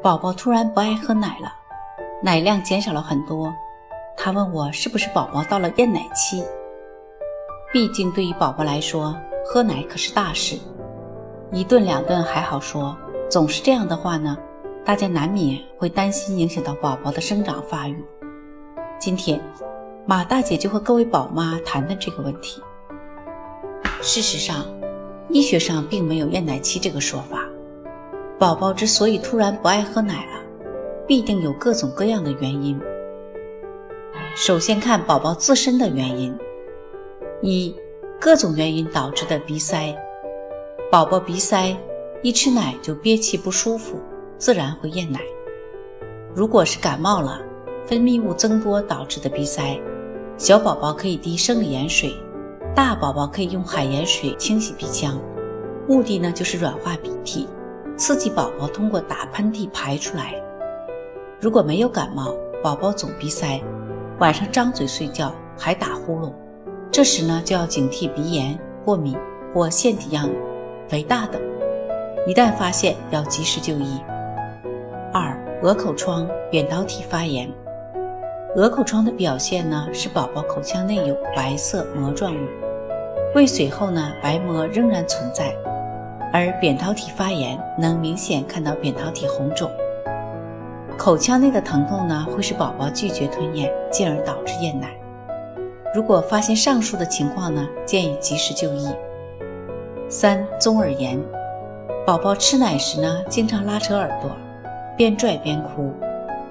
宝宝突然不爱喝奶了，奶量减少了很多。他问我是不是宝宝到了厌奶期？毕竟对于宝宝来说，喝奶可是大事。一顿两顿还好说，总是这样的话呢，大家难免会担心影响到宝宝的生长发育。今天，马大姐就和各位宝妈谈谈这个问题。事实上，医学上并没有厌奶期这个说法。宝宝之所以突然不爱喝奶了，必定有各种各样的原因。首先看宝宝自身的原因：一、各种原因导致的鼻塞。宝宝鼻塞，一吃奶就憋气不舒服，自然会厌奶。如果是感冒了，分泌物增多导致的鼻塞，小宝宝可以滴生理盐水，大宝宝可以用海盐水清洗鼻腔，目的呢就是软化鼻涕。刺激宝宝通过打喷嚏排出来。如果没有感冒，宝宝总鼻塞，晚上张嘴睡觉还打呼噜，这时呢就要警惕鼻炎、过敏或腺体样肥大等，一旦发现要及时就医。二、鹅口疮、扁桃体发炎。鹅口疮的表现呢是宝宝口腔内有白色膜状物，喂水后呢白膜仍然存在。而扁桃体发炎能明显看到扁桃体红肿，口腔内的疼痛呢，会使宝宝拒绝吞咽，进而导致厌奶。如果发现上述的情况呢，建议及时就医。三、中耳炎，宝宝吃奶时呢，经常拉扯耳朵，边拽边哭，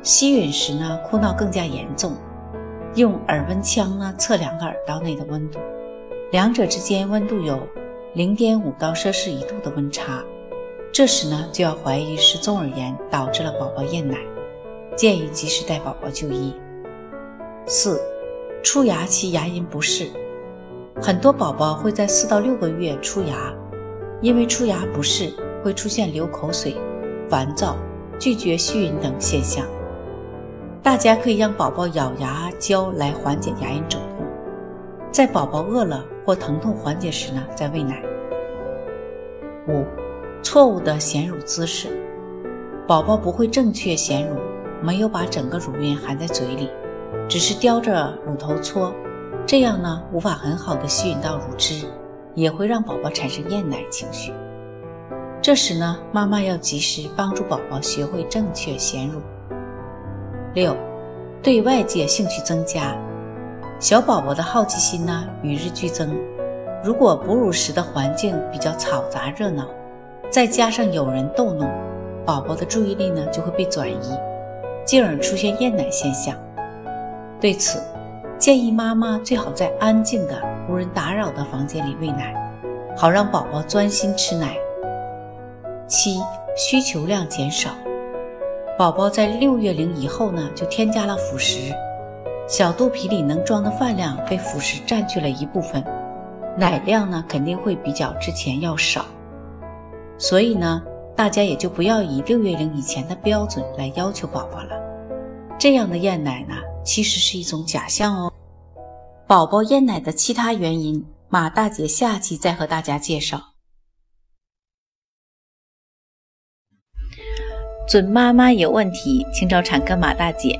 吸吮时呢，哭闹更加严重。用耳温枪呢，测两个耳道内的温度，两者之间温度有。零点五到摄氏一度的温差，这时呢就要怀疑是中耳炎导致了宝宝厌奶，建议及时带宝宝就医。四、出牙期牙龈不适，很多宝宝会在四到六个月出牙，因为出牙不适会出现流口水、烦躁、拒绝吸吮等现象。大家可以让宝宝咬牙胶来缓解牙龈肿，在宝宝饿了或疼痛缓解时呢再喂奶。五、错误的衔乳姿势，宝宝不会正确衔乳，没有把整个乳晕含在嘴里，只是叼着乳头搓，这样呢无法很好的吸吮到乳汁，也会让宝宝产生厌奶情绪。这时呢，妈妈要及时帮助宝宝学会正确衔乳。六、对外界兴趣增加，小宝宝的好奇心呢与日俱增。如果哺乳时的环境比较嘈杂热闹，再加上有人逗弄，宝宝的注意力呢就会被转移，进而出现厌奶现象。对此，建议妈妈最好在安静的、无人打扰的房间里喂奶，好让宝宝专心吃奶。七、需求量减少，宝宝在六月龄以后呢就添加了辅食，小肚皮里能装的饭量被辅食占据了一部分。奶量呢肯定会比较之前要少，所以呢，大家也就不要以六月龄以前的标准来要求宝宝了。这样的厌奶呢，其实是一种假象哦。宝宝厌奶的其他原因，马大姐下期再和大家介绍。准妈妈有问题，请找产科马大姐。